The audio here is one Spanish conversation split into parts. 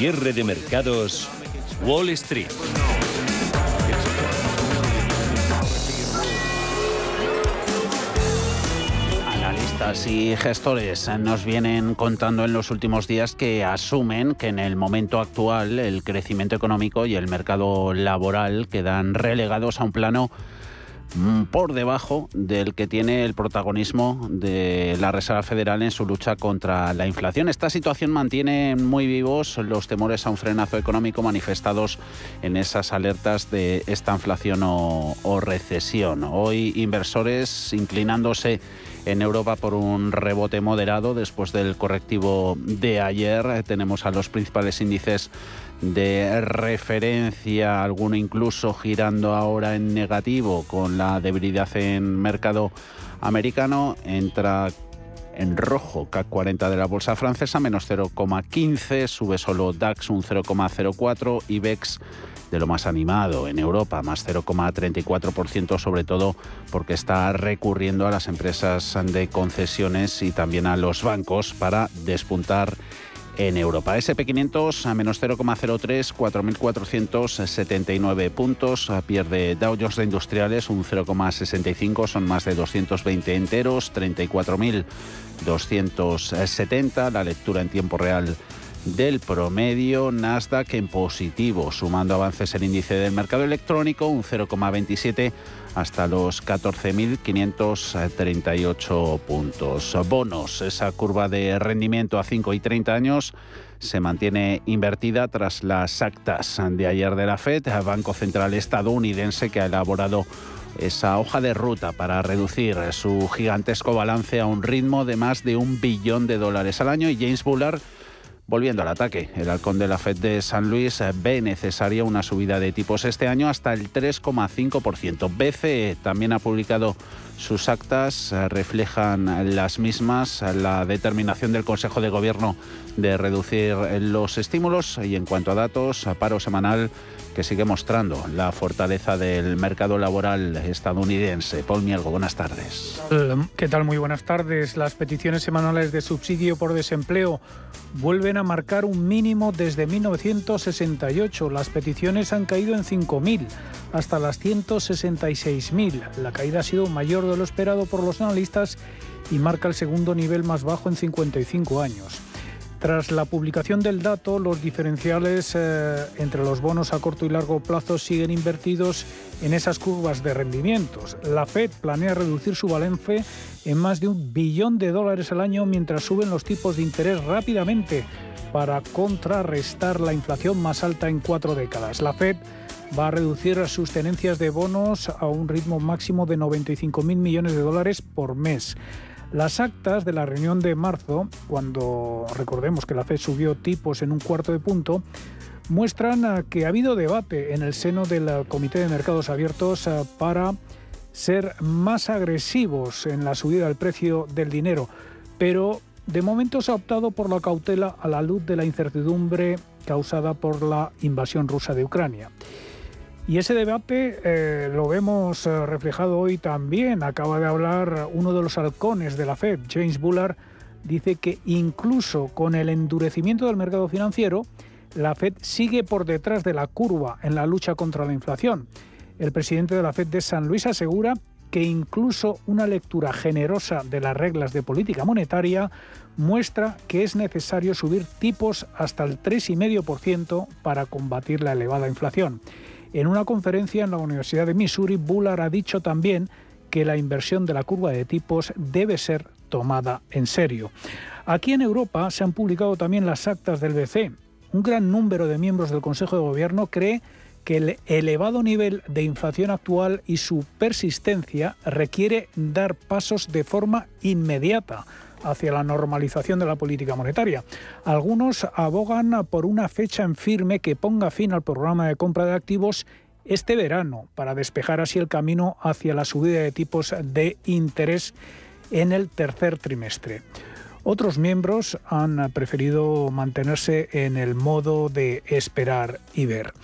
cierre de mercados, Wall Street. Analistas y gestores nos vienen contando en los últimos días que asumen que en el momento actual el crecimiento económico y el mercado laboral quedan relegados a un plano por debajo del que tiene el protagonismo de la Reserva Federal en su lucha contra la inflación. Esta situación mantiene muy vivos los temores a un frenazo económico manifestados en esas alertas de esta inflación o, recesión. Hoy inversores inclinándose en Europa por un rebote moderado después del correctivo de ayer. Tenemos a los principales índices de referencia, alguno incluso girando ahora en negativo con la debilidad en mercado americano, entra en rojo CAC 40 de la bolsa francesa, menos 0,15, sube solo DAX un 0,04, IBEX de lo más animado en Europa, más 0,34%, sobre todo porque está recurriendo a las empresas de concesiones y también a los bancos para despuntar en Europa. SP500 a menos 0,03, 4.479 puntos. Pierde Dow de Industriales un 0,65, son más de 220 enteros, 34.270. La lectura en tiempo real del promedio Nasdaq en positivo, sumando avances el índice del mercado electrónico un 0,27 hasta los 14.538 puntos. Bonos, esa curva de rendimiento a 5 y 30 años se mantiene invertida tras las actas de ayer de la Fed, el Banco Central estadounidense que ha elaborado esa hoja de ruta para reducir su gigantesco balance a un ritmo de más de un billón de dólares al año y James Bullard Volviendo al ataque, el halcón de la Fed de San Luis ve necesaria una subida de tipos este año hasta el 3,5%. BCE también ha publicado sus actas, reflejan las mismas, la determinación del Consejo de Gobierno de reducir los estímulos y en cuanto a datos, paro semanal que sigue mostrando la fortaleza del mercado laboral estadounidense. Paul Mielgo, buenas tardes. ¿Qué tal? Muy buenas tardes. Las peticiones semanales de subsidio por desempleo vuelven a marcar un mínimo desde 1968. Las peticiones han caído en 5.000 hasta las 166.000. La caída ha sido mayor lo esperado por los analistas y marca el segundo nivel más bajo en 55 años. Tras la publicación del dato, los diferenciales eh, entre los bonos a corto y largo plazo siguen invertidos en esas curvas de rendimientos. La Fed planea reducir su balance en más de un billón de dólares al año mientras suben los tipos de interés rápidamente para contrarrestar la inflación más alta en cuatro décadas. La Fed va a reducir sus tenencias de bonos a un ritmo máximo de 95.000 millones de dólares por mes. Las actas de la reunión de marzo, cuando recordemos que la FED subió tipos en un cuarto de punto, muestran que ha habido debate en el seno del Comité de Mercados Abiertos eh, para ser más agresivos en la subida del precio del dinero, pero de momento se ha optado por la cautela a la luz de la incertidumbre causada por la invasión rusa de Ucrania. Y ese debate eh, lo vemos eh, reflejado hoy también. Acaba de hablar uno de los halcones de la Fed, James Bullard, dice que incluso con el endurecimiento del mercado financiero, la Fed sigue por detrás de la curva en la lucha contra la inflación. El presidente de la Fed de San Luis asegura que incluso una lectura generosa de las reglas de política monetaria muestra que es necesario subir tipos hasta el 3,5% para combatir la elevada inflación. En una conferencia en la Universidad de Missouri, Bullard ha dicho también que la inversión de la curva de tipos debe ser tomada en serio. Aquí en Europa se han publicado también las actas del BCE. Un gran número de miembros del Consejo de Gobierno cree que el elevado nivel de inflación actual y su persistencia requiere dar pasos de forma inmediata hacia la normalización de la política monetaria. Algunos abogan por una fecha en firme que ponga fin al programa de compra de activos este verano para despejar así el camino hacia la subida de tipos de interés en el tercer trimestre. Otros miembros han preferido mantenerse en el modo de esperar y ver.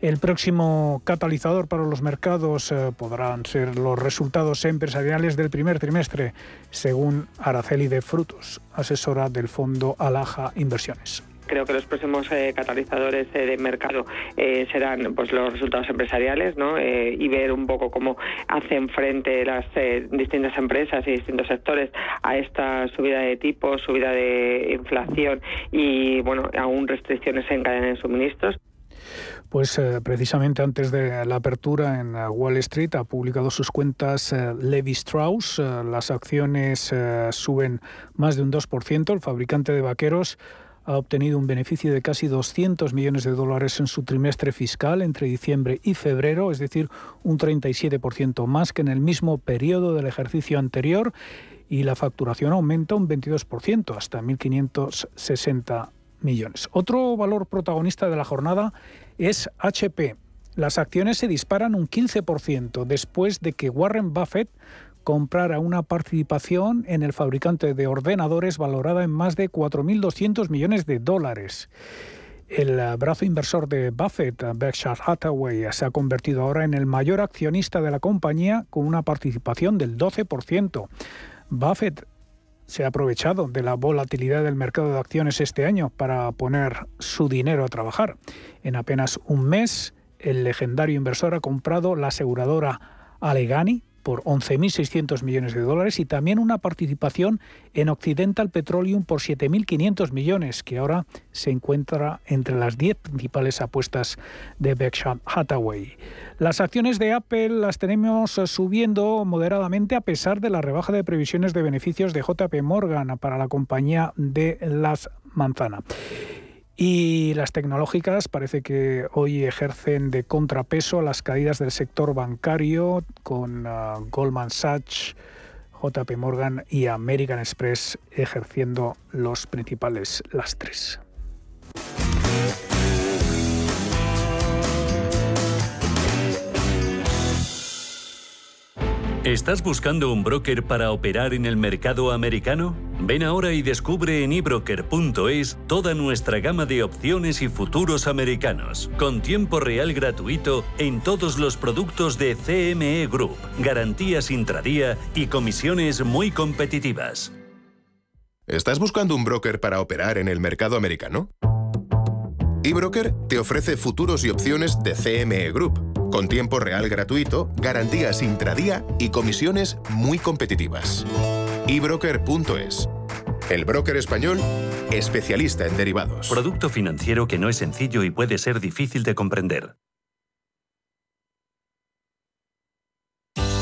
El próximo catalizador para los mercados eh, podrán ser los resultados empresariales del primer trimestre, según Araceli de Frutos, asesora del fondo Alaja Inversiones. creo que los próximos catalizadores de mercado serán pues los resultados empresariales ¿no? y ver un poco cómo hacen frente las distintas empresas y distintos sectores a esta subida de tipos, subida de inflación y bueno, aún restricciones en cadena de suministros. Pues eh, precisamente antes de la apertura en eh, Wall Street ha publicado sus cuentas eh, Levi Strauss. las acciones suben más de un 2%. El fabricante de vaqueros ha obtenido un beneficio de casi 200 millones de dólares en su trimestre fiscal entre diciembre y febrero, es decir, un 37% más que en el mismo periodo del ejercicio anterior y la facturación aumenta un 22% hasta 1.560 millones. Otro valor protagonista de la jornada es HP. Las acciones se disparan un 15% después de que Warren Buffett comprara una participación en el fabricante de ordenadores valorada en más de 4.200 millones de dólares. El brazo inversor de Buffett, Berkshire Hathaway, se ha convertido ahora en el mayor accionista de la compañía con una participación del 12%. Buffett se ha aprovechado de la volatilidad del mercado de acciones este año para poner su dinero a trabajar. En apenas un mes, el legendario inversor ha comprado la aseguradora Alleghany por 11.600 millones de dólares y también una participación en Occidental Petroleum por 7.500 millones, que ahora se encuentra entre las 10 principales apuestas de Berkshire Hathaway. Las acciones de Apple las tenemos subiendo moderadamente a pesar de la rebaja de previsiones de beneficios de JP Morgan para la compañía de las manzanas. Y las tecnológicas parece que hoy ejercen de contrapeso a las caídas del sector bancario con ah, Goldman Sachs, JP Morgan y American Express ejerciendo los principales lastres. ¿Estás buscando un broker para operar en el mercado americano? Ven ahora y descubre en ebroker.es toda nuestra gama de opciones y futuros americanos, con tiempo real gratuito en todos los productos de CME Group, garantías intradía y comisiones muy competitivas. ¿Estás buscando un broker para operar en el mercado americano? eBroker te ofrece futuros y opciones de CME Group con tiempo real gratuito, garantías intradía y comisiones muy competitivas. ebroker.es. El broker español, especialista en derivados. Producto financiero que no es sencillo y puede ser difícil de comprender.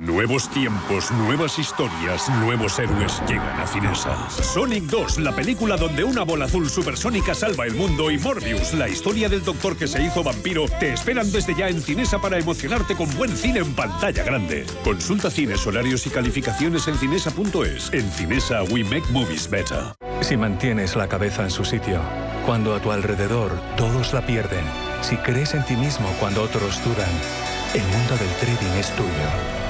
Nuevos tiempos, nuevas historias, nuevos héroes llegan a Cinesa. Sonic 2, la película donde una bola azul supersónica salva el mundo y Morbius, la historia del doctor que se hizo vampiro, te esperan desde ya en Cinesa para emocionarte con buen cine en pantalla grande. Consulta cines, horarios y calificaciones en cinesa.es. En Cinesa, we make movies better. Si mantienes la cabeza en su sitio, cuando a tu alrededor todos la pierden, si crees en ti mismo cuando otros dudan, el mundo del trading es tuyo.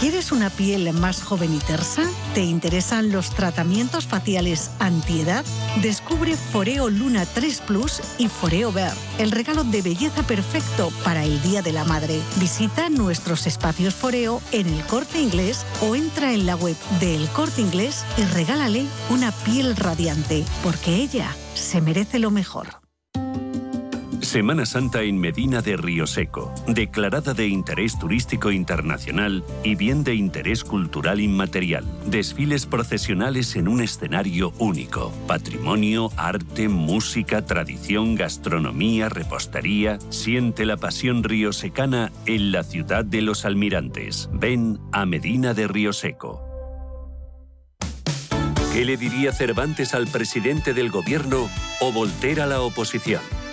¿Quieres una piel más joven y tersa? ¿Te interesan los tratamientos faciales antiedad? Descubre Foreo Luna 3 Plus y Foreo Ver, el regalo de belleza perfecto para el Día de la Madre. Visita nuestros espacios Foreo en el Corte Inglés o entra en la web de El Corte Inglés y regálale una piel radiante, porque ella se merece lo mejor. Semana Santa en Medina de Río Seco, declarada de interés turístico internacional y bien de interés cultural inmaterial. Desfiles procesionales en un escenario único. Patrimonio, arte, música, tradición, gastronomía, repostería. Siente la pasión riosecana en la ciudad de los almirantes. Ven a Medina de Río Seco. ¿Qué le diría Cervantes al presidente del gobierno o Volter a la oposición?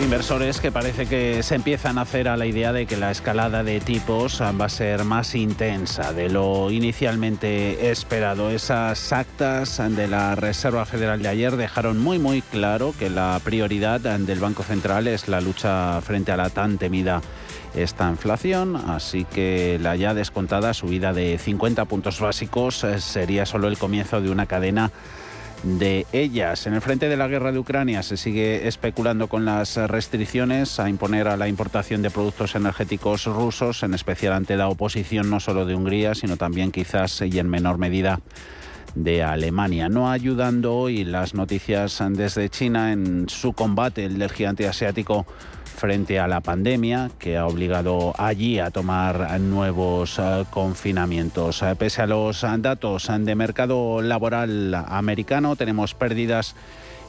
Inversores que parece que se empiezan a hacer a la idea de que la escalada de tipos va a ser más intensa de lo inicialmente esperado. Esas actas de la Reserva Federal de ayer dejaron muy muy claro que la prioridad del Banco Central es la lucha frente a la tan temida esta inflación, así que la ya descontada subida de 50 puntos básicos sería solo el comienzo de una cadena de ellas. En el frente de la guerra de Ucrania se sigue especulando con las restricciones a imponer a la importación de productos energéticos rusos, en especial ante la oposición no solo de Hungría, sino también quizás y en menor medida de Alemania. No ayudando hoy las noticias desde China en su combate el del gigante asiático frente a la pandemia que ha obligado allí a tomar nuevos eh, confinamientos. Eh, pese a los datos de mercado laboral americano, tenemos pérdidas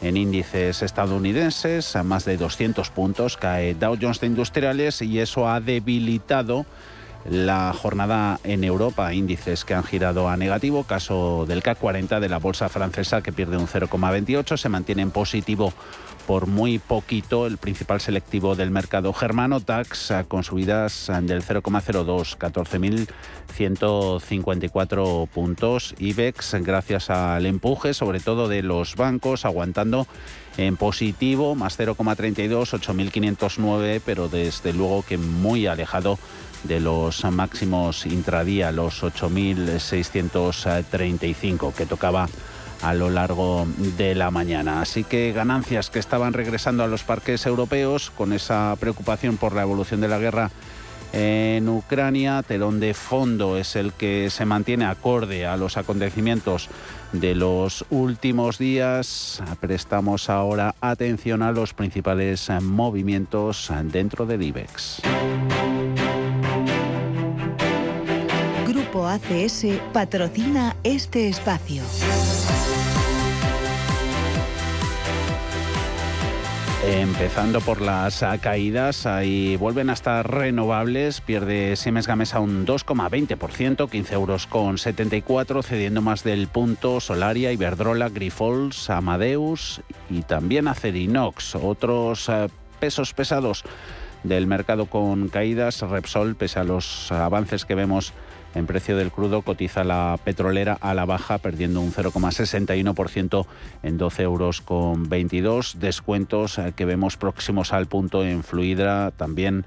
en índices estadounidenses, a más de 200 puntos, cae Dow Jones de Industriales y eso ha debilitado la jornada en Europa, índices que han girado a negativo, caso del CAC 40 de la bolsa francesa que pierde un 0,28, se mantiene en positivo por muy poquito el principal selectivo del mercado germano, DAX, con subidas del 0,02, 14.154 puntos. IBEX, gracias al empuje, sobre todo de los bancos, aguantando en positivo, más 0,32, 8.509, pero desde luego que muy alejado de los máximos intradía, los 8.635 que tocaba a lo largo de la mañana. Así que ganancias que estaban regresando a los parques europeos con esa preocupación por la evolución de la guerra en Ucrania. Telón de fondo es el que se mantiene acorde a los acontecimientos de los últimos días. Prestamos ahora atención a los principales movimientos dentro del IBEX. ACS patrocina este espacio. Empezando por las caídas, ahí vuelven a estar renovables, pierde Siemens Gamesa un 2,20%, 15 euros con 74, cediendo más del punto. Solaria, Iberdrola, Grifols, Amadeus y también Acerinox, otros eh, pesos pesados del mercado con caídas, Repsol, pese a los avances que vemos en precio del crudo cotiza la petrolera a la baja, perdiendo un 0,61% en 12 euros con 22. Descuentos eh, que vemos próximos al punto en Fluidra, también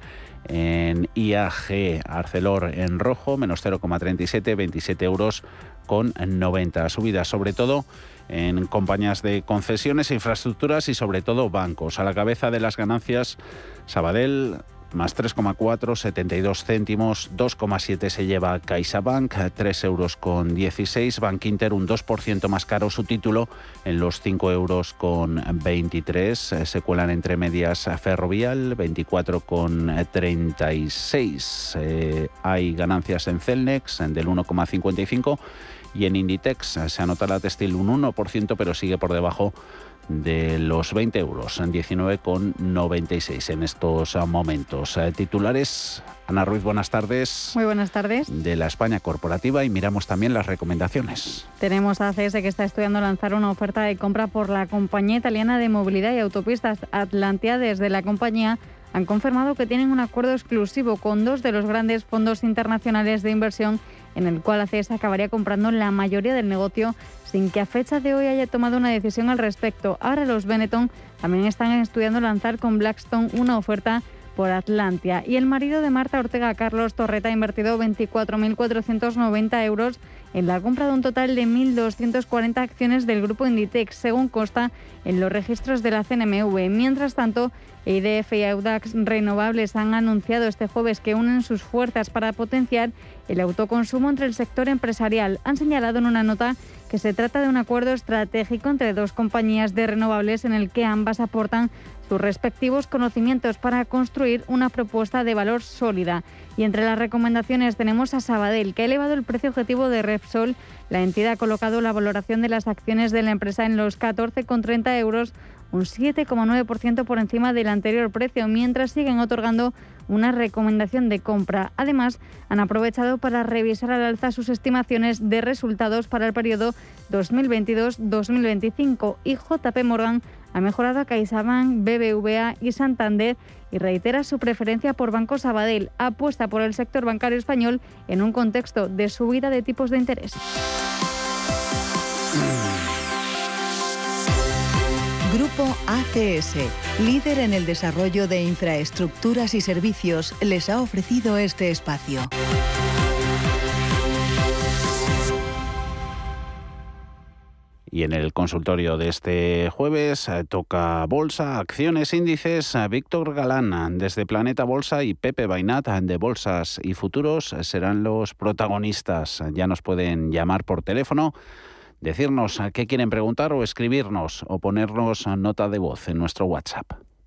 en IAG Arcelor en rojo, menos 0,37, 27 euros con 90. Subidas sobre todo en compañías de concesiones, infraestructuras y sobre todo bancos. A la cabeza de las ganancias, Sabadell más 3,4, 72 céntimos, 2,7 se lleva CaixaBank, 3 euros con 16, Bank Inter un 2% más caro su título en los 5 euros con 23, se cuelan entre medias Ferrovial, 24 con 36, eh, hay ganancias en Celnex del 1,55 y en Inditex se anota la textil un 1%, pero sigue por debajo de los 20 euros, en 19,96 en estos momentos. Eh, titulares, Ana Ruiz, buenas tardes. Muy buenas tardes. De la España corporativa y miramos también las recomendaciones. Tenemos a ACS que está estudiando lanzar una oferta de compra por la compañía italiana de movilidad y autopistas Atlantia. Desde la compañía han confirmado que tienen un acuerdo exclusivo con dos de los grandes fondos internacionales de inversión en el cual ACS acabaría comprando la mayoría del negocio sin que a fecha de hoy haya tomado una decisión al respecto. Ahora los Benetton también están estudiando lanzar con Blackstone una oferta por Atlantia. Y el marido de Marta Ortega, Carlos Torreta, ha invertido 24.490 euros en la compra de un total de 1.240 acciones del grupo Inditex, según consta en los registros de la CNMV. Mientras tanto, EIDF y Audax Renovables han anunciado este jueves que unen sus fuerzas para potenciar el autoconsumo entre el sector empresarial. Han señalado en una nota que se trata de un acuerdo estratégico entre dos compañías de renovables en el que ambas aportan sus respectivos conocimientos para construir una propuesta de valor sólida. Y entre las recomendaciones tenemos a Sabadell, que ha elevado el precio objetivo de Repsol. La entidad ha colocado la valoración de las acciones de la empresa en los 14,30 euros, un 7,9% por encima del anterior precio, mientras siguen otorgando una recomendación de compra. Además, han aprovechado para revisar al alza sus estimaciones de resultados para el periodo 2022-2025 y JP Morgan ha mejorado a CaixaBank, BBVA y Santander y reitera su preferencia por Banco Sabadell. Apuesta por el sector bancario español en un contexto de subida de tipos de interés. Grupo ACS, líder en el desarrollo de infraestructuras y servicios, les ha ofrecido este espacio. Y en el consultorio de este jueves eh, toca bolsa, acciones, índices. Eh, Víctor Galán desde Planeta Bolsa y Pepe Bainat de Bolsas y Futuros serán los protagonistas. Ya nos pueden llamar por teléfono, decirnos qué quieren preguntar o escribirnos o ponernos nota de voz en nuestro WhatsApp.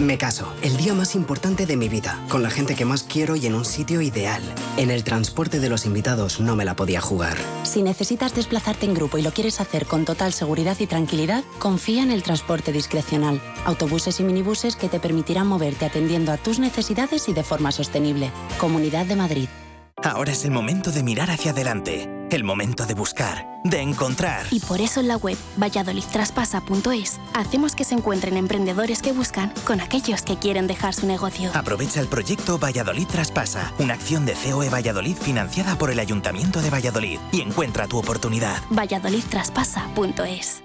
Me caso, el día más importante de mi vida, con la gente que más quiero y en un sitio ideal. En el transporte de los invitados no me la podía jugar. Si necesitas desplazarte en grupo y lo quieres hacer con total seguridad y tranquilidad, confía en el transporte discrecional. Autobuses y minibuses que te permitirán moverte atendiendo a tus necesidades y de forma sostenible. Comunidad de Madrid. Ahora es el momento de mirar hacia adelante, el momento de buscar, de encontrar. Y por eso en la web valladolidtraspasa.es hacemos que se encuentren emprendedores que buscan con aquellos que quieren dejar su negocio. Aprovecha el proyecto Valladolid Traspasa, una acción de COE Valladolid financiada por el Ayuntamiento de Valladolid y encuentra tu oportunidad. valladolidtraspasa.es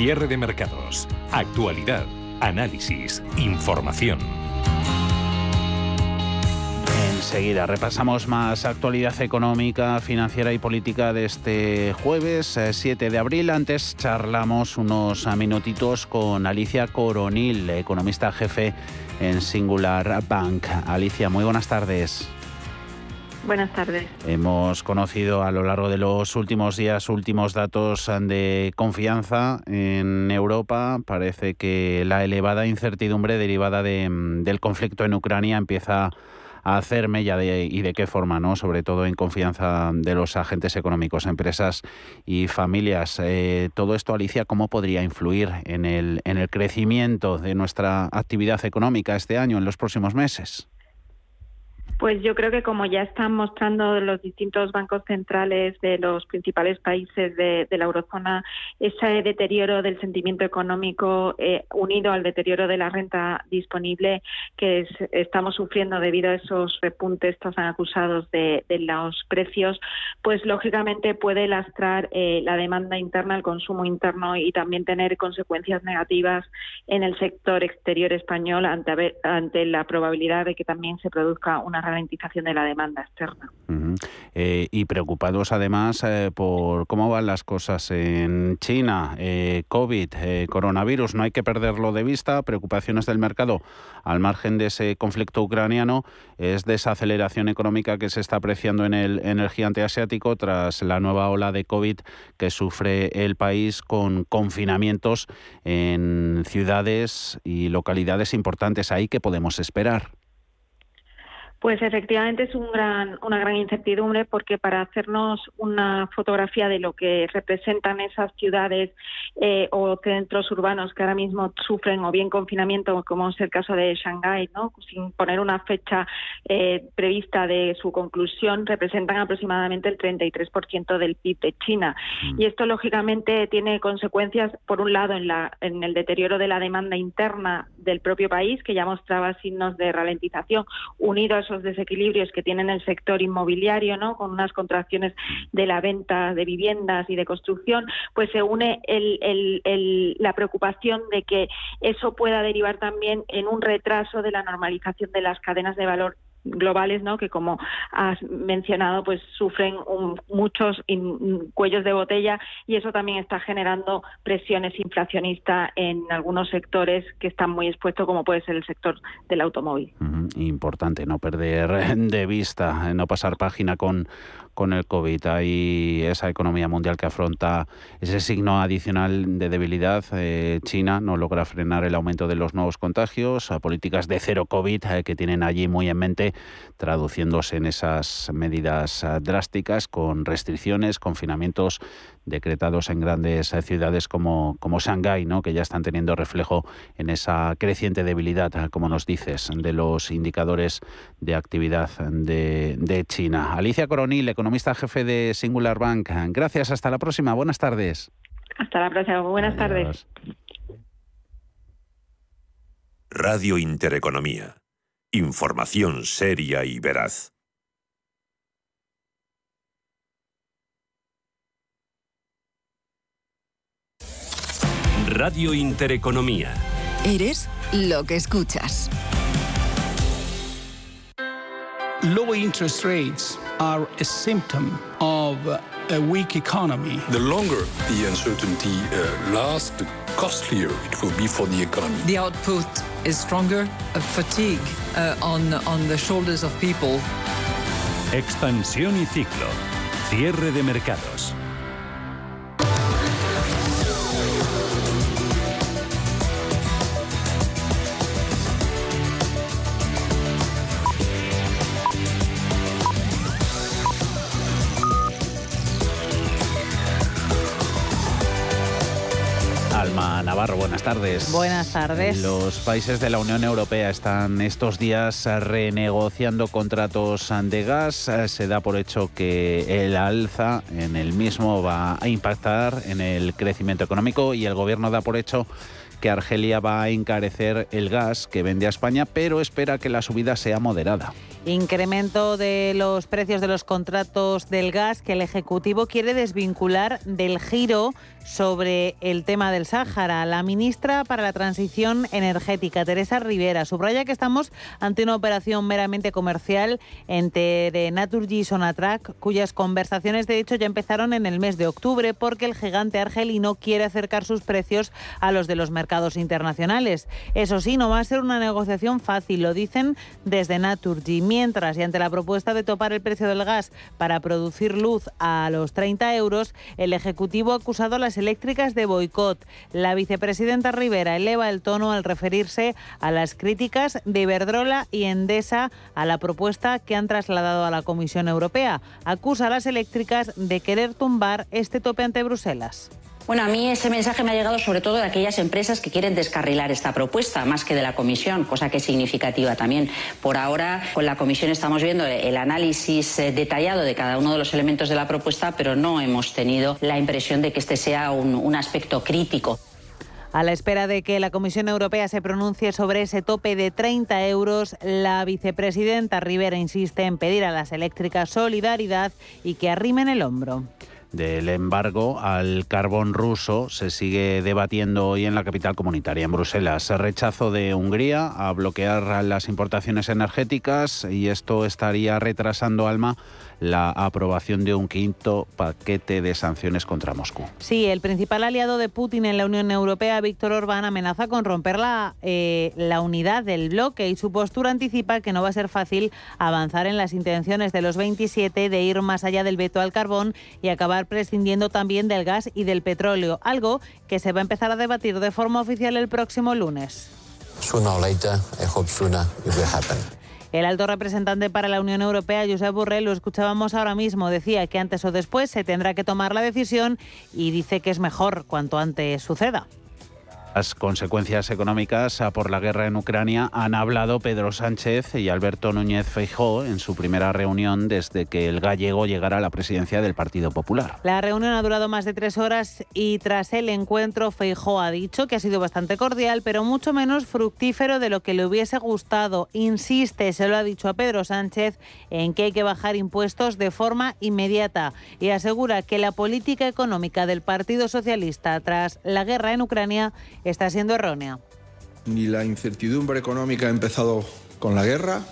Cierre de mercados, actualidad, análisis, información. Enseguida repasamos más actualidad económica, financiera y política de este jueves 7 eh, de abril. Antes charlamos unos minutitos con Alicia Coronil, economista jefe en Singular Bank. Alicia, muy buenas tardes. Buenas tardes. Hemos conocido a lo largo de los últimos días últimos datos de confianza en Europa. Parece que la elevada incertidumbre derivada del conflicto en Ucrania empieza a hacer mella y de qué forma, ¿no? Sobre todo en confianza de los agentes económicos, empresas y familias. Eh, todo esto, Alicia, ¿cómo podría influir en el, en el crecimiento de nuestra actividad económica este año, en los próximos meses? Pues yo creo que como ya están mostrando los distintos bancos centrales de los principales países de, la eurozona, ese deterioro del sentimiento económico eh, unido al deterioro de la renta disponible que estamos sufriendo debido a esos repuntes tan acusados de, los precios, pues lógicamente puede lastrar eh, la demanda interna, el consumo interno y también tener consecuencias negativas en el sector exterior español ante, ante la probabilidad de que también se produzca una ralentización de la demanda externa. Eh, y preocupados además eh, por cómo van las cosas en China, eh, COVID, coronavirus, no hay que perderlo de vista, preocupaciones del mercado al margen de ese conflicto ucraniano es desaceleración económica que se está apreciando en el, en el asiático tras la nueva ola de COVID que sufre el país con confinamientos en ciudades y localidades importantes. Ahí que podemos esperar. Pues efectivamente es un gran, una gran incertidumbre porque para hacernos una fotografía de lo que representan esas ciudades eh, o centros urbanos que ahora mismo sufren o bien confinamiento, como es el caso de Shanghái, ¿no? sin poner una fecha eh, prevista de su conclusión, representan aproximadamente el 33% del PIB de China. Mm. Y esto lógicamente tiene consecuencias, por un lado, en, la, en el deterioro de la demanda interna del propio país, que ya mostraba signos de ralentización, unido esos desequilibrios que tiene el sector inmobiliario, ¿no? Con unas contracciones de la venta de viviendas y de construcción, pues se une la preocupación de que eso pueda derivar también en un retraso de la normalización de las cadenas de valor globales, ¿no? Que como has mencionado, pues sufren muchos cuellos de botella y eso también está generando presiones inflacionistas en algunos sectores que están muy expuestos, como puede ser el sector del automóvil. Importante no perder de vista, no pasar página con con el COVID. Hay esa economía mundial que afronta ese signo adicional de debilidad. Eh, China no logra frenar el aumento de los nuevos contagios, políticas de cero COVID eh, que tienen allí muy en mente, traduciéndose en esas medidas eh, drásticas con restricciones, confinamientos decretados en grandes ciudades como, como Shanghái, ¿no? que ya están teniendo reflejo en esa creciente debilidad, como nos dices, de los indicadores de actividad de, de China. Alicia Coronil, economista jefe de Singular Bank. Gracias, hasta la próxima. Buenas tardes. Hasta la próxima. Buenas tardes. Radio Intereconomía. Información seria y veraz. Radio Intereconomía. Eres lo que escuchas. Low interest rates are a symptom of a weak economy. The longer the uncertainty uh, lasts, the costlier it will be for the economy. The output is stronger, a fatigue uh, on, on the shoulders of people. Expansión y ciclo. Cierre de mercados. Navarro, buenas tardes. Buenas tardes. Los países de la Unión Europea están estos días renegociando contratos de gas. Se da por hecho que el alza en el mismo va a impactar en el crecimiento económico y el gobierno da por hecho que Argelia va a encarecer el gas que vende a España, pero espera que la subida sea moderada. Incremento de los precios de los contratos del gas que el Ejecutivo quiere desvincular del giro sobre el tema del Sáhara. La ministra para la Transición Energética, Teresa Rivera, subraya que estamos ante una operación meramente comercial entre Naturgy y Sonatrach, cuyas conversaciones de hecho ya empezaron en el mes de octubre porque el gigante argelino quiere acercar sus precios a los de los mercados internacionales. Eso sí, no va a ser una negociación fácil, lo dicen desde Naturgy. Mientras, y ante la propuesta de topar el precio del gas para producir luz a los 30 euros, el Ejecutivo ha acusado a las eléctricas de boicot. La vicepresidenta Rivera eleva el tono al referirse a las críticas de Iberdrola y Endesa a la propuesta que han trasladado a la Comisión Europea. Acusa a las eléctricas de querer tumbar este tope ante Bruselas. Bueno, a mí ese mensaje me ha llegado sobre todo de aquellas empresas que quieren descarrilar esta propuesta, más que de la Comisión, cosa que es significativa también. Por ahora, con la Comisión estamos viendo el análisis eh, detallado de cada uno de los elementos de la propuesta, pero no hemos tenido la impresión de que este sea un, un aspecto crítico. A la espera de que la Comisión Europea se pronuncie sobre ese tope de 30 euros, la vicepresidenta Rivera insiste en pedir a las eléctricas solidaridad y que arrimen el hombro del embargo al carbón ruso se sigue debatiendo hoy en la capital comunitaria, en Bruselas. Rechazo de Hungría a bloquear las importaciones energéticas y esto estaría retrasando, Alma, la aprobación de un quinto paquete de sanciones contra Moscú. Sí, el principal aliado de Putin en la Unión Europea, Víctor Orbán, amenaza con romper la, eh, la unidad del bloque y su postura anticipa que no va a ser fácil avanzar en las intenciones de los 27 de ir más allá del veto al carbón y acabar prescindiendo también del gas y del petróleo, algo que se va a empezar a debatir de forma oficial el próximo lunes. El alto representante para la Unión Europea, Josep Borrell, lo escuchábamos ahora mismo, decía que antes o después se tendrá que tomar la decisión y dice que es mejor cuanto antes suceda. Las consecuencias económicas por la guerra en Ucrania han hablado Pedro Sánchez y Alberto Núñez Feijó en su primera reunión desde que el gallego llegara a la presidencia del Partido Popular. La reunión ha durado más de tres horas y tras el encuentro Feijó ha dicho que ha sido bastante cordial, pero mucho menos fructífero de lo que le hubiese gustado. Insiste, se lo ha dicho a Pedro Sánchez, en que hay que bajar impuestos de forma inmediata y asegura que la política económica del Partido Socialista tras la guerra en Ucrania está siendo errónea. Ni la incertidumbre económica ha empezado con la guerra,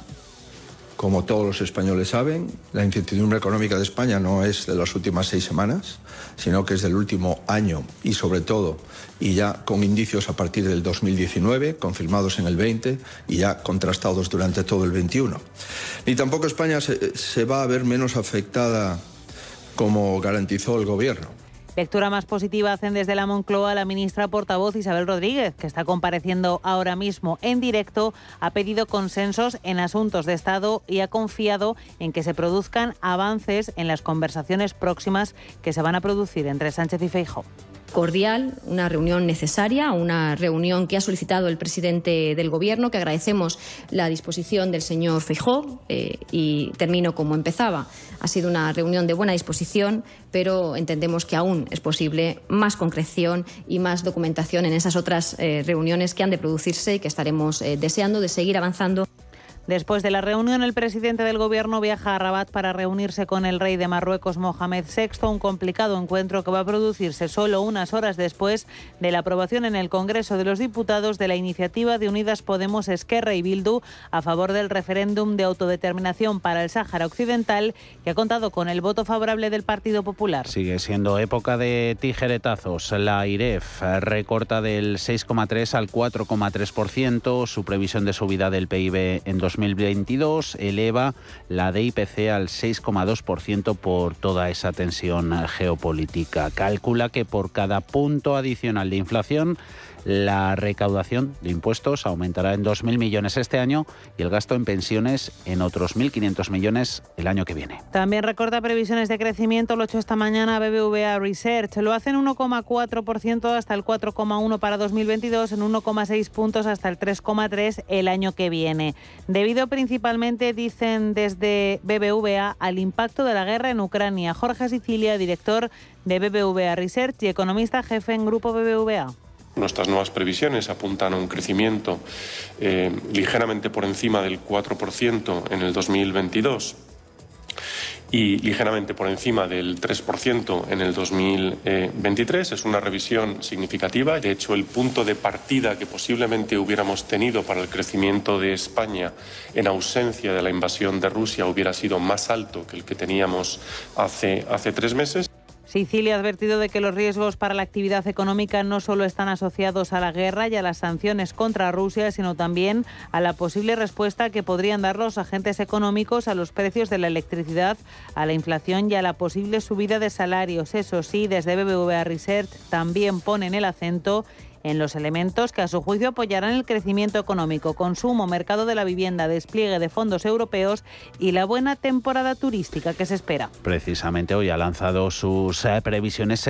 como todos los españoles saben, la incertidumbre económica de España no es de las últimas seis semanas, sino que es del último año y sobre todo, y ya con indicios a partir del 2019, confirmados en el 20 y ya contrastados durante todo el 21. Ni tampoco España se, se va a ver menos afectada como garantizó el Gobierno. Lectura más positiva hacen desde la Moncloa la ministra portavoz Isabel Rodríguez, que está compareciendo ahora mismo en directo, ha pedido consensos en asuntos de Estado y ha confiado en que se produzcan avances en las conversaciones próximas que se van a producir entre Sánchez y Feijóo cordial, una reunión necesaria, una reunión que ha solicitado el presidente del Gobierno, que agradecemos la disposición del señor Feijó eh, y termino como empezaba. Ha sido una reunión de buena disposición, pero entendemos que aún es posible más concreción y más documentación en esas otras eh, reuniones que han de producirse y que estaremos eh, deseando de seguir avanzando. Después de la reunión, el presidente del gobierno viaja a Rabat para reunirse con el rey de Marruecos, Mohamed VI, un complicado encuentro que va a producirse solo unas horas después de la aprobación en el Congreso de los Diputados de la iniciativa de Unidas Podemos, Esquerra y Bildu a favor del referéndum de autodeterminación para el Sáhara Occidental, que ha contado con el voto favorable del Partido Popular. Sigue siendo época de tijeretazos. La IREF recorta del 6,3 al 4,3% su previsión de subida del PIB en 2020 2022 eleva la DIPC al 6,2% por toda esa tensión geopolítica. Calcula que por cada punto adicional de inflación la recaudación de impuestos aumentará en 2.000 millones este año y el gasto en pensiones en otros 1.500 millones el año que viene. También recorta previsiones de crecimiento, lo hecho esta mañana BBVA Research. Lo hace en 1,4% hasta el 4,1% para 2022, en 1,6 puntos hasta el 3,3% el año que viene. Debido principalmente, dicen desde BBVA, al impacto de la guerra en Ucrania. Jorge Sicilia, director de BBVA Research y economista jefe en Grupo BBVA Nuestras nuevas previsiones apuntan a un crecimiento eh, ligeramente por encima del 4% en el 2022 y ligeramente por encima del 3% en el 2023. Es una revisión significativa. De hecho, el punto de partida que posiblemente hubiéramos tenido para el crecimiento de España en ausencia de la invasión de Rusia hubiera sido más alto que el que teníamos hace, hace tres meses. Sicilia ha advertido de que los riesgos para la actividad económica no solo están asociados a la guerra y a las sanciones contra Rusia, sino también a la posible respuesta que podrían dar los agentes económicos a los precios de la electricidad, a la inflación y a la posible subida de salarios. Eso sí, desde BBVA Research también ponen el acento en los elementos que a su juicio apoyarán el crecimiento económico, consumo, mercado de la vivienda, despliegue de fondos europeos y la buena temporada turística que se espera. Precisamente hoy ha lanzado sus eh, previsiones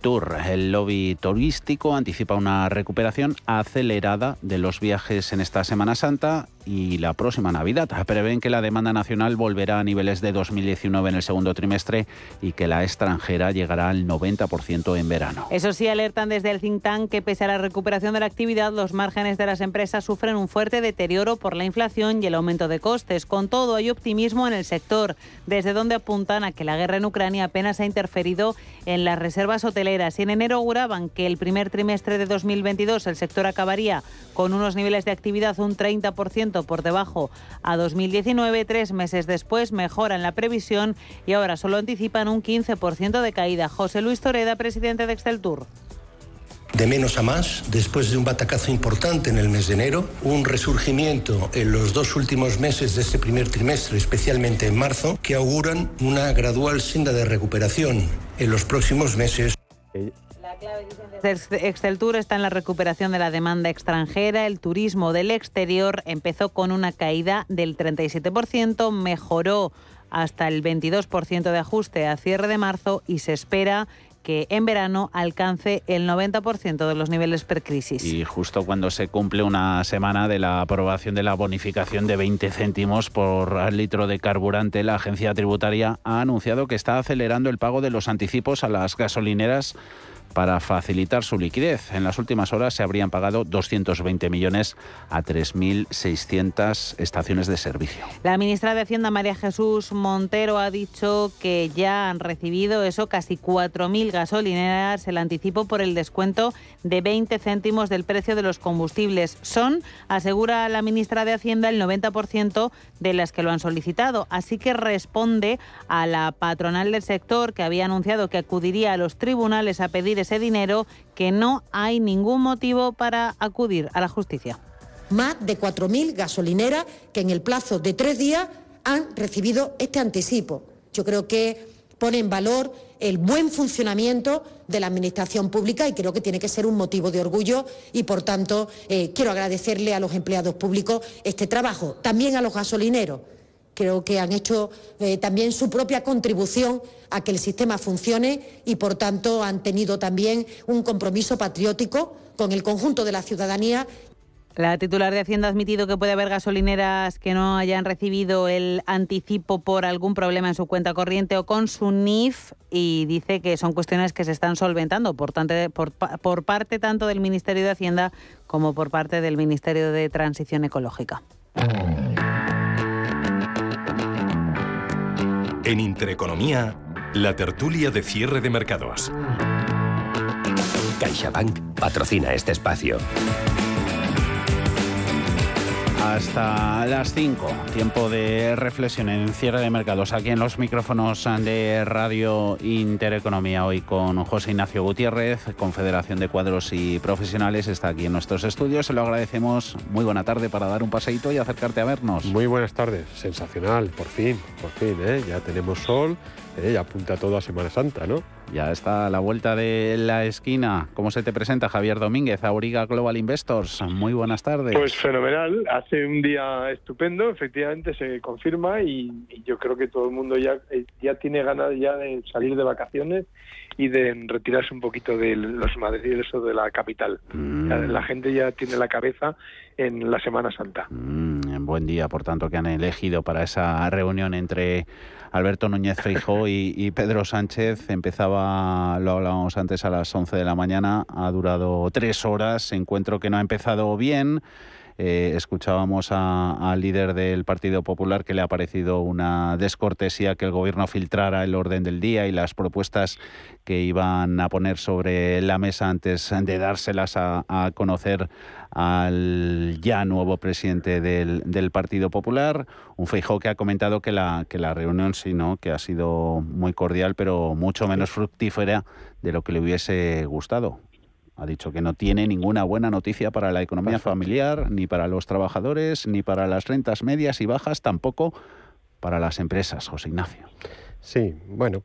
Tour. El lobby turístico anticipa una recuperación acelerada de los viajes en esta Semana Santa y la próxima Navidad. Prevén que la demanda nacional volverá a niveles de 2019 en el segundo trimestre y que la extranjera llegará al 90% en verano. Eso sí, alertan desde el think tank que pese a la recuperación de la actividad, los márgenes de las empresas sufren un fuerte deterioro por la inflación y el aumento de costes. Con todo, hay optimismo en el sector, desde donde apuntan a que la guerra en Ucrania apenas ha interferido en las reservas hoteleras y en enero auguraban que el primer trimestre de 2022 el sector acabaría con unos niveles de actividad un 30% por debajo a 2019. Tres meses después mejoran la previsión y ahora solo anticipan un 15% de caída. José Luis Toreda, presidente de Excel Tour de menos a más, después de un batacazo importante en el mes de enero, un resurgimiento en los dos últimos meses de este primer trimestre, especialmente en marzo, que auguran una gradual senda de recuperación en los próximos meses. Excel Tour está en la recuperación de la demanda extranjera. El turismo del exterior empezó con una caída del 37%, mejoró hasta el 22% de ajuste a cierre de marzo y se espera que en verano alcance el 90% de los niveles precrisis. Y justo cuando se cumple una semana de la aprobación de la bonificación de 20 céntimos por litro de carburante, la agencia tributaria ha anunciado que está acelerando el pago de los anticipos a las gasolineras para facilitar su liquidez. En las últimas horas se habrían pagado 220 millones a 3.600 estaciones de servicio. La ministra de Hacienda, María Jesús Montero, ha dicho que ya han recibido eso casi 4.000 gasolineras el anticipo por el descuento de 20 céntimos del precio de los combustibles. Son, asegura la ministra de Hacienda, el 90% de las que lo han solicitado. Así que responde a la patronal del sector que había anunciado que acudiría a los tribunales a pedir ese dinero que no hay ningún motivo para acudir a la justicia. Más de 4.000 gasolineras que en el plazo de tres días han recibido este anticipo. Yo creo que pone en valor el buen funcionamiento de la Administración pública y creo que tiene que ser un motivo de orgullo y, por tanto, eh, quiero agradecerle a los empleados públicos este trabajo, también a los gasolineros creo que han hecho eh, también su propia contribución a que el sistema funcione y, por tanto, han tenido también un compromiso patriótico con el conjunto de la ciudadanía. La titular de Hacienda ha admitido que puede haber gasolineras que no hayan recibido el anticipo por algún problema en su cuenta corriente o con su NIF y dice que son cuestiones que se están solventando por, por parte tanto del Ministerio de Hacienda como por parte del Ministerio de Transición Ecológica. En Intereconomía, la tertulia de cierre de mercados. CaixaBank patrocina este espacio. Hasta las 5, tiempo de reflexión en cierre de mercados aquí en los micrófonos de Radio Intereconomía. Hoy con José Ignacio Gutiérrez, Confederación de Cuadros y Profesionales, está aquí en nuestros estudios. Se lo agradecemos. Muy buena tarde para dar un paseíto y acercarte a vernos. Muy buenas tardes, sensacional, por fin, por fin, ¿eh? ya tenemos sol, ¿eh? ya apunta todo a Semana Santa, ¿no? Ya está a la vuelta de la esquina. ¿Cómo se te presenta Javier Domínguez, Auriga Global Investors? Muy buenas tardes. Pues fenomenal, hace un día estupendo, efectivamente se confirma y, yo creo que todo el mundo ya, eh, ya tiene ganas ya de salir de vacaciones y de retirarse un poquito de los madriles o de la capital. Mm. La, gente ya tiene la cabeza en la Semana Santa. Mm, buen día, por tanto, que han elegido para esa reunión entre Alberto Núñez Feijó y, Pedro Sánchez. Empezaba, lo hablábamos antes, a las 11 de la mañana, ha durado tres horas, encuentro que no ha empezado bien. Eh, escuchábamos al líder del Partido Popular que le ha parecido una descortesía que el gobierno filtrara el orden del día y las propuestas que iban a poner sobre la mesa antes de dárselas a, conocer al ya nuevo presidente del, Partido Popular. Un Feijó que ha comentado que la, que la reunión sí, ¿no? que ha sido muy cordial, pero mucho menos fructífera de lo que le hubiese gustado. Ha dicho que no tiene ninguna buena noticia para la economía familiar, ni para los trabajadores, ni para las rentas medias y bajas, tampoco para las empresas, José Ignacio. Sí, bueno.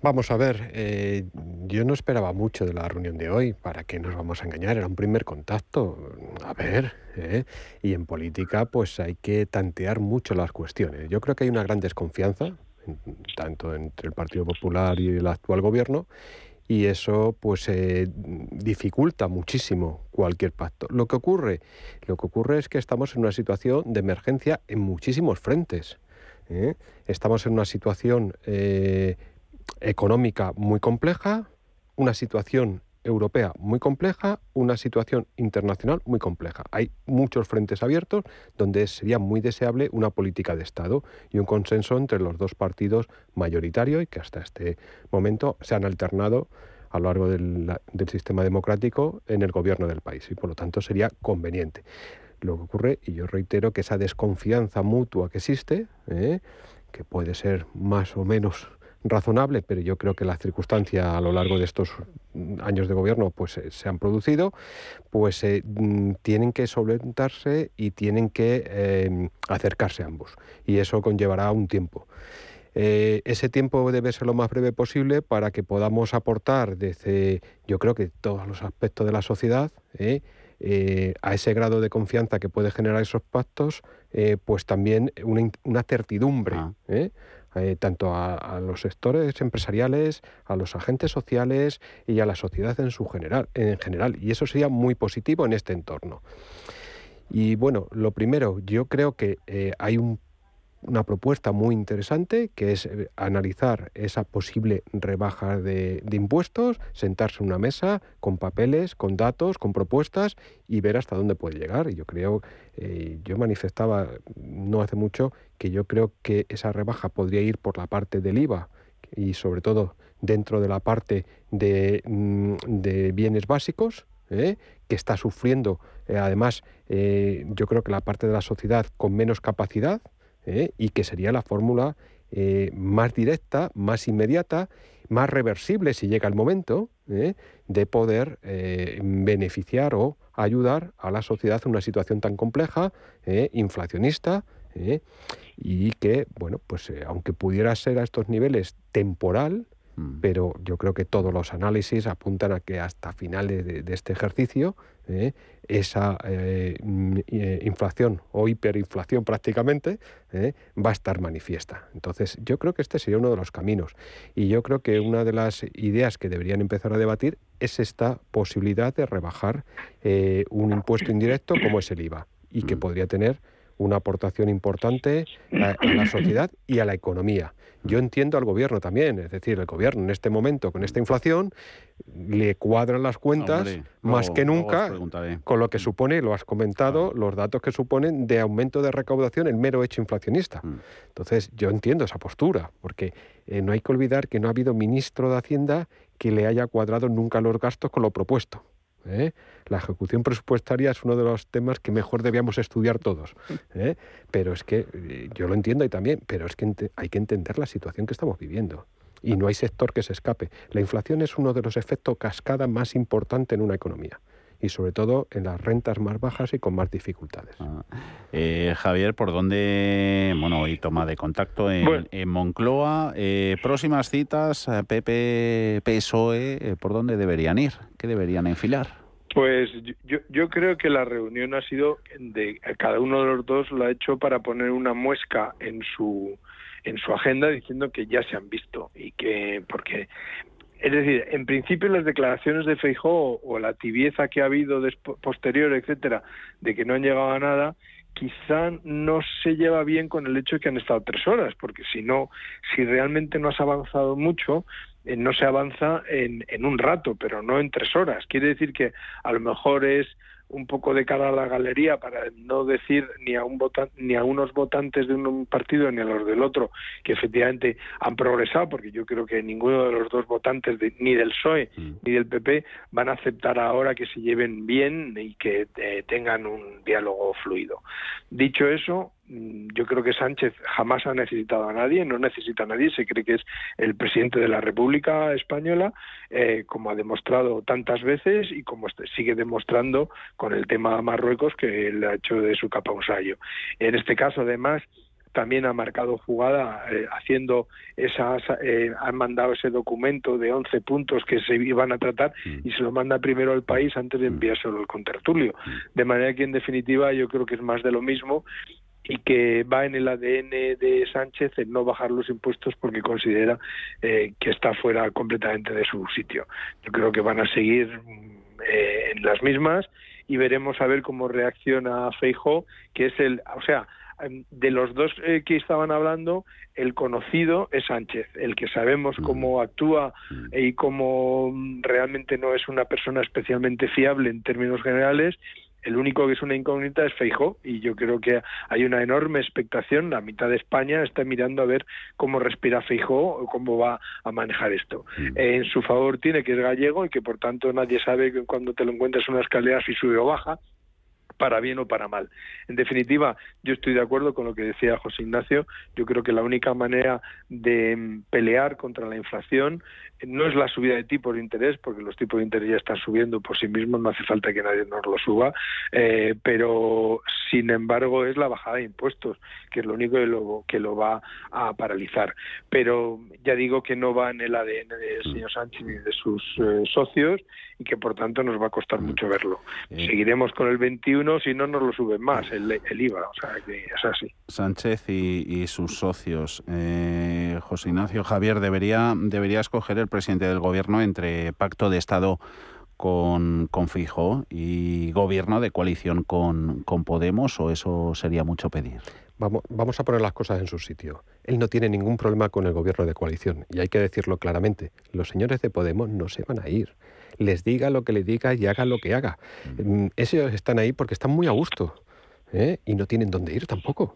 Vamos a ver, eh, yo no esperaba mucho de la reunión de hoy, ¿para qué nos vamos a engañar? Era un primer contacto, a ver, ¿eh? y en política pues hay que tantear mucho las cuestiones. Yo creo que hay una gran desconfianza, tanto entre el Partido Popular y el actual gobierno, y eso pues eh, dificulta muchísimo cualquier pacto. Lo que ocurre, lo que ocurre es que estamos en una situación de emergencia en muchísimos frentes. ¿eh? Estamos en una situación eh, económica muy compleja, una situación europea muy compleja, una situación internacional muy compleja. Hay muchos frentes abiertos donde sería muy deseable una política de Estado y un consenso entre los dos partidos mayoritarios y que hasta este momento se han alternado a lo largo del, sistema democrático en el gobierno del país y por lo tanto sería conveniente. Lo que ocurre, y yo reitero que esa desconfianza mutua que existe, ¿eh? que puede ser más o menos razonable, pero yo creo que las circunstancias a lo largo de estos años de gobierno pues eh, se han producido, pues eh, mm, tienen que solventarse y tienen que em, acercarse ambos. Y eso conllevará un tiempo. Eh, ese tiempo debe ser lo más breve posible para que podamos aportar desde, yo creo que todos los aspectos de la sociedad, a ese grado de confianza que puede generar esos pactos, pues también una, certidumbre. Ah. Eh, tanto a, los sectores empresariales, a los agentes sociales y a la sociedad en, su general, en general. Y eso sería muy positivo en este entorno. Y bueno, lo primero, yo creo que eh, hay un una propuesta muy interesante que es eh, analizar esa posible rebaja de, impuestos, sentarse en una mesa con papeles, con datos, con propuestas y ver hasta dónde puede llegar. Y yo creo, eh, yo manifestaba no hace mucho que yo creo que esa rebaja podría ir por la parte del IVA y sobre todo dentro de la parte de, mm, bienes básicos, ¿eh? que está sufriendo además yo creo que la parte de la sociedad con menos capacidad, ¿eh? y que sería la fórmula eh, más directa, más inmediata, más reversible si llega el momento ¿eh? de poder beneficiar o ayudar a la sociedad en una situación tan compleja, inflacionista, y que, bueno, pues aunque pudiera ser a estos niveles temporal, mm. pero yo creo que todos los análisis apuntan a que hasta finales de este ejercicio ¿eh? Esa eh, mm, eh, inflación o hiperinflación prácticamente va a estar manifiesta. Entonces yo creo que este sería uno de los caminos y yo creo que una de las ideas que deberían empezar a debatir es esta posibilidad de rebajar un impuesto indirecto como es el IVA y que mm. podría tener una aportación importante a, la sociedad y a la economía. Yo entiendo al gobierno también, es decir, el gobierno en este momento con esta inflación le cuadran las cuentas más que nunca con lo que supone, lo has comentado, los datos que suponen de aumento de recaudación el mero hecho inflacionista. Mm. Entonces, yo entiendo esa postura, porque eh, no hay que olvidar que no ha habido ministro de Hacienda que le haya cuadrado nunca los gastos con lo propuesto. ¿Eh? La ejecución presupuestaria es uno de los temas que mejor debíamos estudiar todos. ¿eh? Pero es que, eh, yo lo entiendo y también, pero es que hay que entender la situación que estamos viviendo. Y no hay sector que se escape. La inflación es uno de los efectos cascada más importantes en una economía y sobre todo en las rentas más bajas y con más dificultades. Ah. Javier, ¿por dónde, bueno, hoy toma de contacto en, Moncloa? próximas citas, PP, PSOE, ¿por dónde deberían ir? ¿Qué deberían enfilar? Pues yo, yo creo que la reunión ha sido de cada uno de los dos lo ha hecho para poner una muesca en su en su agenda diciendo que ya se han visto y que porque es decir, en principio las declaraciones de Feijóo o la tibieza que ha habido posterior, etcétera, de que no han llegado a nada, quizá no se lleva bien con el hecho de que han estado tres horas, porque si no, si realmente no has avanzado mucho, eh, no se avanza en, en un rato, pero no en tres horas. Quiere decir que a lo mejor es un poco de cara a la galería para no decir ni a un ni a unos votantes de un partido ni a los del otro que efectivamente han progresado porque yo creo que ninguno de los dos votantes ni del PSOE mm. ni del PP van a aceptar ahora que se lleven bien y que eh, tengan un diálogo fluido dicho eso yo creo que Sánchez jamás ha necesitado a nadie, no necesita a nadie, se cree que es el presidente de la República Española, eh, como ha demostrado tantas veces y como este, sigue demostrando con el tema Marruecos que él ha hecho de su capa un sallo. En este caso, además, también ha marcado jugada eh, haciendo esas, eh, han mandado ese documento de 11 puntos que se iban a tratar mm. y se lo manda primero al país antes de mm. enviárselo al contertulio. De manera que, en definitiva, yo creo que es más de lo mismo y que va en el ADN de Sánchez el no bajar los impuestos porque considera eh, que está fuera completamente de su sitio. Yo creo que van a seguir eh, en las mismas y veremos a ver cómo reacciona Feijo, que es el, o sea, de los dos eh, que estaban hablando, el conocido es Sánchez, el que sabemos mm. cómo actúa mm. y cómo realmente no es una persona especialmente fiable en términos generales el único que es una incógnita es Feijó y yo creo que hay una enorme expectación. La mitad de España está mirando a ver cómo respira Feijó o cómo va a manejar esto. Mm. en su favor tiene que es gallego y que por tanto nadie sabe que cuando te lo encuentras una escalera si sube o baja para bien o para mal. En definitiva, yo estoy de acuerdo con lo que decía José Ignacio. Yo creo que la única manera de mm, pelear contra la inflación no es la subida de tipos de interés, porque los tipos de interés ya están subiendo por sí mismos, no hace falta que nadie nos lo suba, eh, pero sin embargo es la bajada de impuestos, que es lo único que lo, que lo va a paralizar. Pero ya digo que no va en el ADN del mm. señor Sánchez ni de sus eh, socios y que por tanto nos va a costar mm. mucho verlo. Seguiremos con el 21 si no nos lo suben más, el, IVA, o sea que es así. Sánchez y, sus socios. Eh, José Ignacio Javier, debería, debería escoger el presidente del gobierno entre pacto de Estado con, con Fijo y gobierno de coalición con, con Podemos o eso sería mucho pedir? Vamos, vamos a poner las cosas en su sitio. Él no tiene ningún problema con el gobierno de coalición y hay que decirlo claramente. Los señores de Podemos no se van a ir. Les diga lo que le diga y haga lo que haga. Mm. Mm, esos están ahí porque están muy a gusto ¿eh? y no tienen dónde ir tampoco.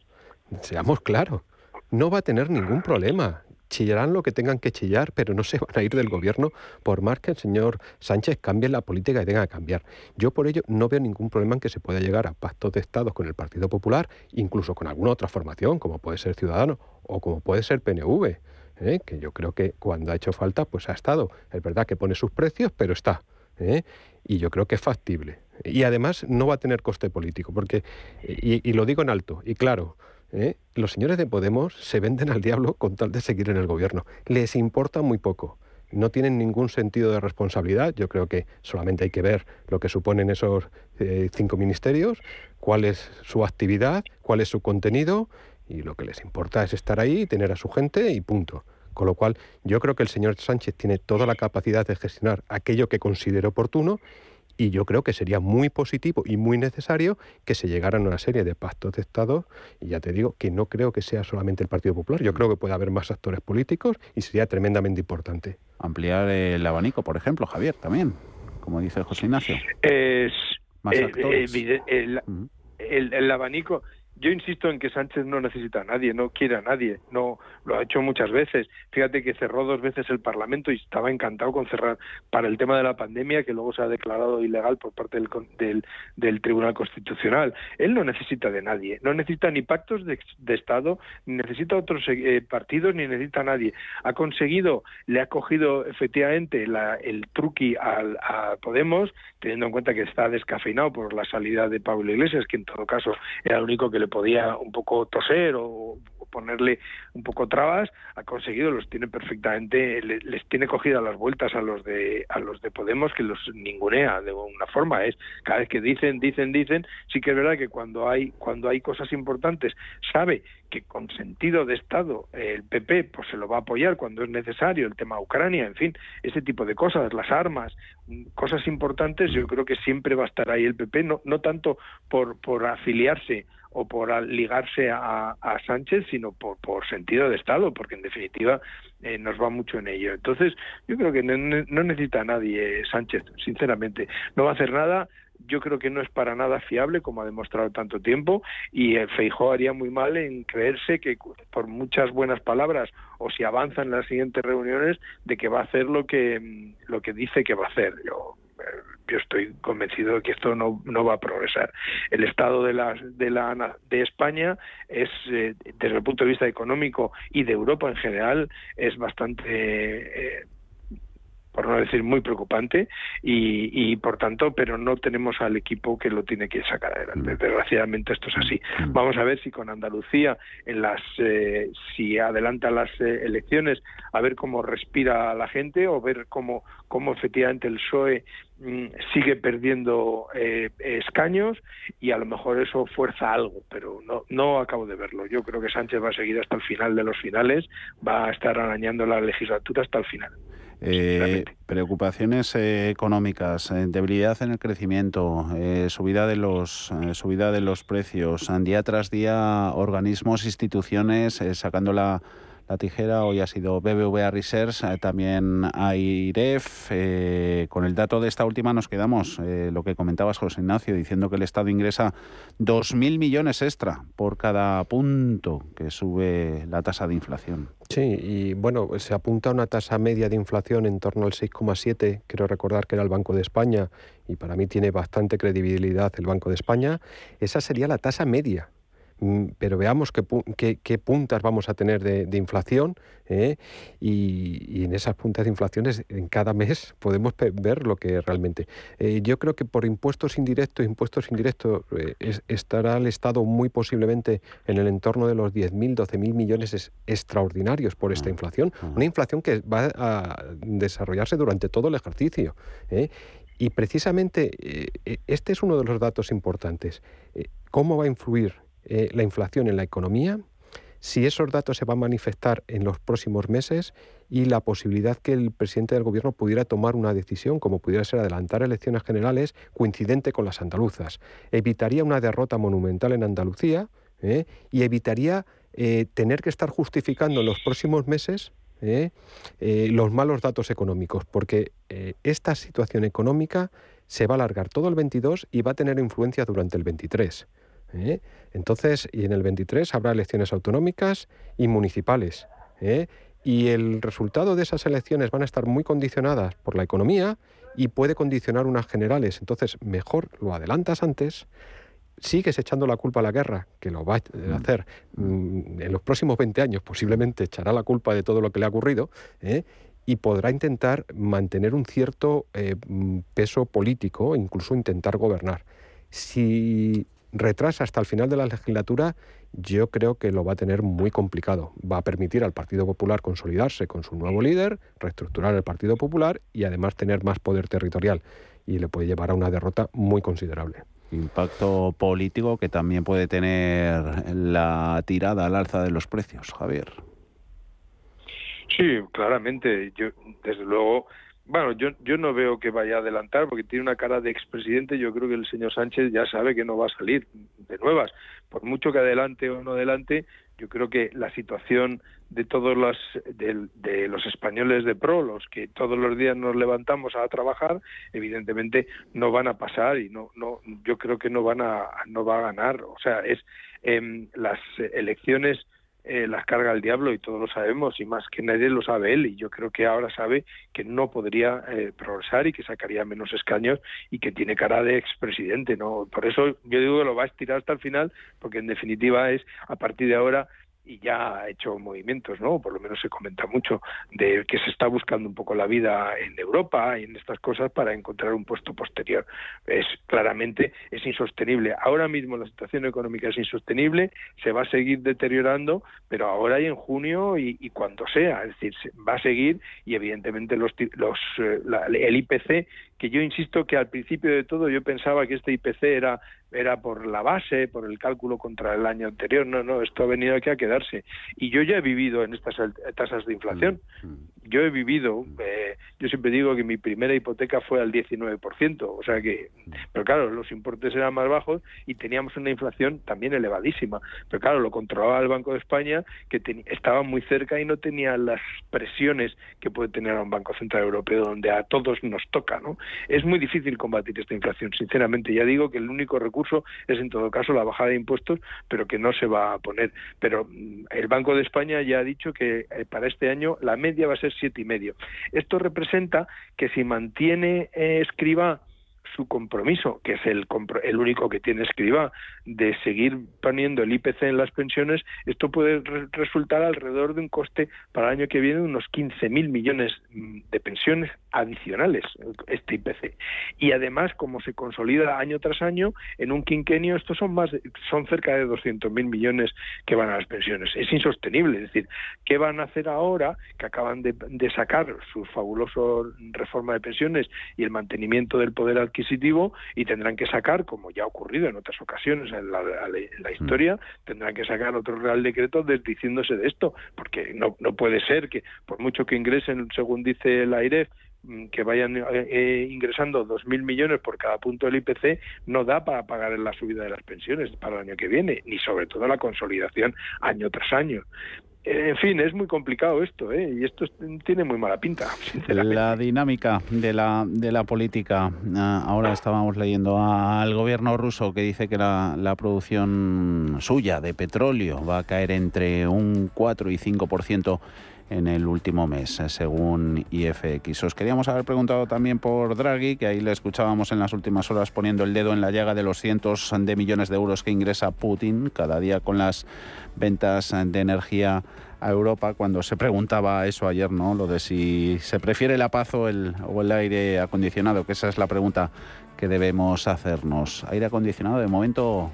Seamos claros. No va a tener ningún problema chillarán lo que tengan que chillar, pero no se van a ir del gobierno por más que el señor Sánchez cambie la política y tenga que cambiar. Yo por ello no veo ningún problema en que se pueda llegar a pactos de estados con el Partido Popular, incluso con alguna otra formación, como puede ser Ciudadano o como puede ser PNV. ¿Eh? que yo creo que cuando ha hecho falta, pues ha estado. Es verdad que pone sus precios, pero está. ¿eh? Y yo creo que es factible. Y además no va a tener coste político, porque, y lo digo en alto y claro, ¿eh? los señores de Podemos se venden al diablo con tal de seguir en el gobierno. Les importa muy poco. No tienen ningún sentido de responsabilidad. Yo creo que solamente hay que ver lo que suponen esos cinco ministerios, cuál es su actividad, cuál es su contenido, y lo que les importa es estar ahí, tener a su gente y punto. Con lo cual, yo creo que el señor Sánchez tiene toda la capacidad de gestionar aquello que considere oportuno y yo creo que sería muy positivo y muy necesario que se llegaran a una serie de pactos de Estado. Y ya te digo que no creo que sea solamente el Partido Popular, yo creo que puede haber más actores políticos y sería tremendamente importante. Ampliar el abanico, por ejemplo, Javier, también, como dice José Ignacio. Es, más eh, actores. el abanico yo insisto en que Sánchez no necesita a nadie, no quiere a nadie, no lo ha hecho muchas veces. Fíjate que cerró dos veces el Parlamento y estaba encantado con cerrar para el tema de la pandemia, que luego se ha declarado ilegal por parte del, del, Tribunal Constitucional. Él no necesita de nadie, no necesita ni pactos de, Estado, ni necesita otros eh, partidos, ni necesita a nadie. Ha conseguido, le ha cogido efectivamente el truqui al, a Podemos, teniendo en cuenta que está descafeinado por la salida de Pablo Iglesias, que en todo caso era el único que le podía un poco toser o, ponerle un poco trabas, ha conseguido, los tiene perfectamente, les, tiene cogidas las vueltas a los de a los de Podemos que los ningunea de una forma, es cada vez que dicen, dicen, dicen, sí que es verdad que cuando hay cuando hay cosas importantes sabe que con sentido de Estado el PP pues se lo va a apoyar cuando es necesario, el tema Ucrania, en fin, ese tipo de cosas, las armas, cosas importantes, yo creo que siempre va a estar ahí el PP, no, no tanto por, por afiliarse o por ligarse a, Sánchez, sino por, por, sentido de Estado, porque en definitiva eh, nos va mucho en ello. Entonces, yo creo que no, no necesita a nadie Sánchez, sinceramente. No va a hacer nada yo creo que no es para nada fiable, como ha demostrado tanto tiempo, y el Feijó haría muy mal en creerse que por muchas buenas palabras o si avanza en las siguientes reuniones de que va a hacer lo que lo que dice que va a hacer. Yo estoy convencido de que esto no, no va a progresar. El estado de la, de, la, de España es, eh, desde el punto de vista económico y de Europa en general, es bastante eh, por no decir muy preocupante y, por tanto pero no tenemos al equipo que lo tiene que sacar adelante mm. desgraciadamente esto es así mm. vamos a ver si con Andalucía en las eh, si adelanta las eh, elecciones a ver cómo respira la gente o ver cómo cómo efectivamente el PSOE mm, sigue perdiendo eh, escaños y a lo mejor eso fuerza algo, pero no, no acabo de verlo. Yo creo que Sánchez va a seguir hasta el final de los finales, va a estar arañando la legislatura hasta el final. Eh, preocupaciones eh, económicas, eh, debilidad en el crecimiento, subida de los subida de los precios, día tras día organismos, instituciones sacando la la tijera. Hoy ha sido BBVA Research, eh, también AIREF. Eh, con el dato de esta última nos quedamos, eh, lo que comentabas, José Ignacio, diciendo que el Estado ingresa 2.000 millones extra por cada punto que sube la tasa de inflación. Sí, y bueno, se apunta a una tasa media de inflación en torno al 6,7. Quiero recordar que era el Banco de España y para mí tiene bastante credibilidad el Banco de España. Esa sería la tasa media pero veamos qué, qué, puntas vamos a tener de, inflación ¿eh? y, en esas puntas de inflación en cada mes podemos ver lo que realmente. Eh, yo creo que por impuestos indirectos, impuestos indirectos, eh, estará el Estado muy posiblemente en el entorno de los 10.000, 12.000 millones extraordinarios por esta ah, inflación. Ah. Una inflación que va a desarrollarse durante todo el ejercicio. Y precisamente este es uno de los datos importantes. ¿Cómo va a influir eh, la inflación en la economía, si esos datos se van a manifestar en los próximos meses y la posibilidad que el presidente del gobierno pudiera tomar una decisión, como pudiera ser adelantar elecciones generales coincidente con las andaluzas. Evitaría una derrota monumental en Andalucía ¿eh? y evitaría eh, tener que estar justificando en los próximos meses los malos datos económicos, porque esta situación económica se va a alargar todo el 22 y va a tener influencia durante el 23. ¿Eh? Entonces, y en el 23 habrá elecciones autonómicas y municipales. ¿eh? Y el resultado de esas elecciones van a estar muy condicionadas por la economía y puede condicionar unas generales. Entonces, mejor lo adelantas antes, sigues echando la culpa a la guerra, que lo va a mm. hacer mm, en los próximos 20 años, posiblemente echará la culpa de todo lo que le ha ocurrido, ¿eh? y podrá intentar mantener un cierto mm, peso político, incluso intentar gobernar. Si retrasa hasta el final de la legislatura, yo creo que lo va a tener muy complicado. Va a permitir al Partido Popular consolidarse con su nuevo líder, reestructurar el Partido Popular y además tener más poder territorial. Y le puede llevar a una derrota muy considerable. Impacto político que también puede tener la tirada al alza de los precios, Javier. Sí, claramente. Yo, desde luego, bueno, yo, yo no veo que vaya a adelantar porque tiene una cara de expresidente. Yo creo que el señor Sánchez ya sabe que no va a salir de nuevas. Por mucho que adelante o no adelante, yo creo que la situación de todos los de, los españoles de pro, los que todos los días nos levantamos a trabajar, evidentemente no van a pasar y no no yo creo que no van a no va a ganar. O sea, es eh, las elecciones eh, las carga el diablo y todos lo sabemos y más que nadie lo sabe él y yo creo que ahora sabe que no podría eh, progresar y que sacaría menos escaños y que tiene cara de expresidente no por eso yo digo que lo va a estirar hasta el final porque en definitiva es a partir de ahora y ya ha hecho movimientos, ¿no? Por lo menos se comenta mucho de que se está buscando un poco la vida en Europa y en estas cosas para encontrar un puesto posterior. Es claramente es insostenible. Ahora mismo la situación económica es insostenible, se va a seguir deteriorando, pero ahora y en junio y, cuando sea, es decir, va a seguir y evidentemente los, los eh, el IPC que yo insisto que al principio de todo yo pensaba que este IPC era era por la base, por el cálculo contra el año anterior. No, no, esto ha venido aquí a quedarse. Y yo ya he vivido en estas tasas de inflación. Mm, mm. yo he vivido, eh, yo siempre digo que mi primera hipoteca fue al 19%, o sea que, pero claro, los importes eran más bajos y teníamos una inflación también elevadísima, pero claro, lo controlaba el Banco de España, que estaba muy cerca y no tenía las presiones que puede tener un Banco Central Europeo, donde a todos nos toca, ¿no? Es muy difícil combatir esta inflación, sinceramente, ya digo que el único recurso es en todo caso la bajada de impuestos, pero que no se va a poner, pero mm, el Banco de España ya ha dicho que eh, para este año la media va a ser siete y medio. Esto representa que si mantiene eh, Escriba su compromiso, que es el, el único que tiene escriba, de seguir poniendo el IPC en las pensiones, esto puede resultar alrededor de un coste para el año que viene de unos 15.000 millones mm, de pensiones adicionales, este IPC. Y además, como se consolida año tras año, en un quinquenio estos son más son cerca de 200.000 millones que van a las pensiones. Es insostenible, es decir, ¿qué van a hacer ahora que acaban de, de sacar su fabuloso reforma de pensiones y el mantenimiento del poder adquisitivo y tendrán que sacar, como ya ha ocurrido en otras ocasiones en la, mm. historia, tendrán que sacar otro Real Decreto desdiciéndose de esto, porque no, no puede ser que, por mucho que ingresen, según dice el AIREF, que vayan eh, eh, ingresando 2.000 millones por cada punto del IPC no da para pagar la subida de las pensiones para el año que viene, ni sobre todo la consolidación año tras año. En fin, es muy complicado esto, ¿eh? y esto tiene muy mala pinta. La dinámica de la, de la política. Ah, ahora estábamos leyendo al gobierno ruso que dice que la, la producción suya de petróleo va a caer entre un 4 y 5% en el último mes, eh, según IFX. Os queríamos haber preguntado también por Draghi, que ahí le escuchábamos en las últimas horas poniendo el dedo en la llaga de los cientos de millones de euros que ingresa Putin cada día con las ventas de energía a Europa cuando se preguntaba eso ayer, ¿no? Lo de si se prefiere la paz o el, o el aire acondicionado, que esa es la pregunta que debemos hacernos. Aire acondicionado de momento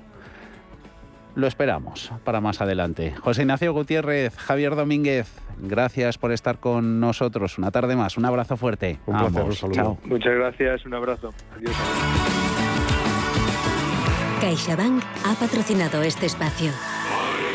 lo esperamos para más adelante. José Ignacio Gutiérrez, Javier Domínguez, gracias por estar con nosotros. Una tarde más, un abrazo fuerte. Un saludo. Muchas gracias, un abrazo. Adiós. CaixaBank ha patrocinado este espacio.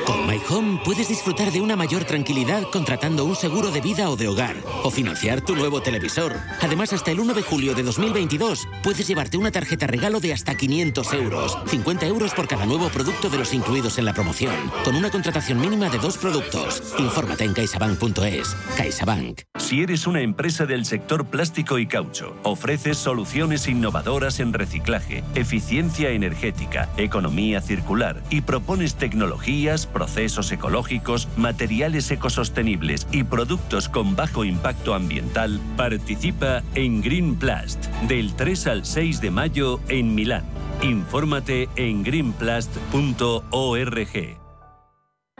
Con My Home puedes disfrutar de una mayor tranquilidad contratando un seguro de vida o de hogar o financiar tu nuevo televisor. Además, hasta el 1 de julio de 2022 puedes llevarte una tarjeta regalo de hasta 500 euros, 50 euros por cada nuevo producto de los incluidos en la promoción, con una contratación mínima de dos productos. Infórmate en caixabank.es. CaixaBank. Si eres una empresa del sector plástico y caucho, ofreces soluciones innovadoras en reciclaje, eficiencia energética, economía circular y propones tecnologías procesos ecológicos, materiales ecosostenibles y productos con bajo impacto ambiental, participa en Green Plast del 3 al 6 de mayo en Milán. Infórmate en greenplast.org.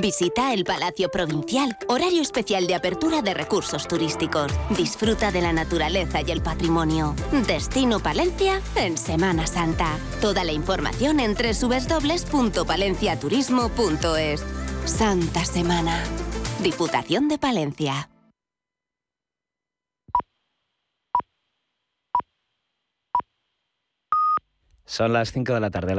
Visita el Palacio Provincial, horario especial de apertura de recursos turísticos. Disfruta de la naturaleza y el patrimonio. Destino Palencia en Semana Santa. Toda la información en www.palenciaturismo.es. Santa Semana. Diputación de Palencia. Son las 5 de la tarde,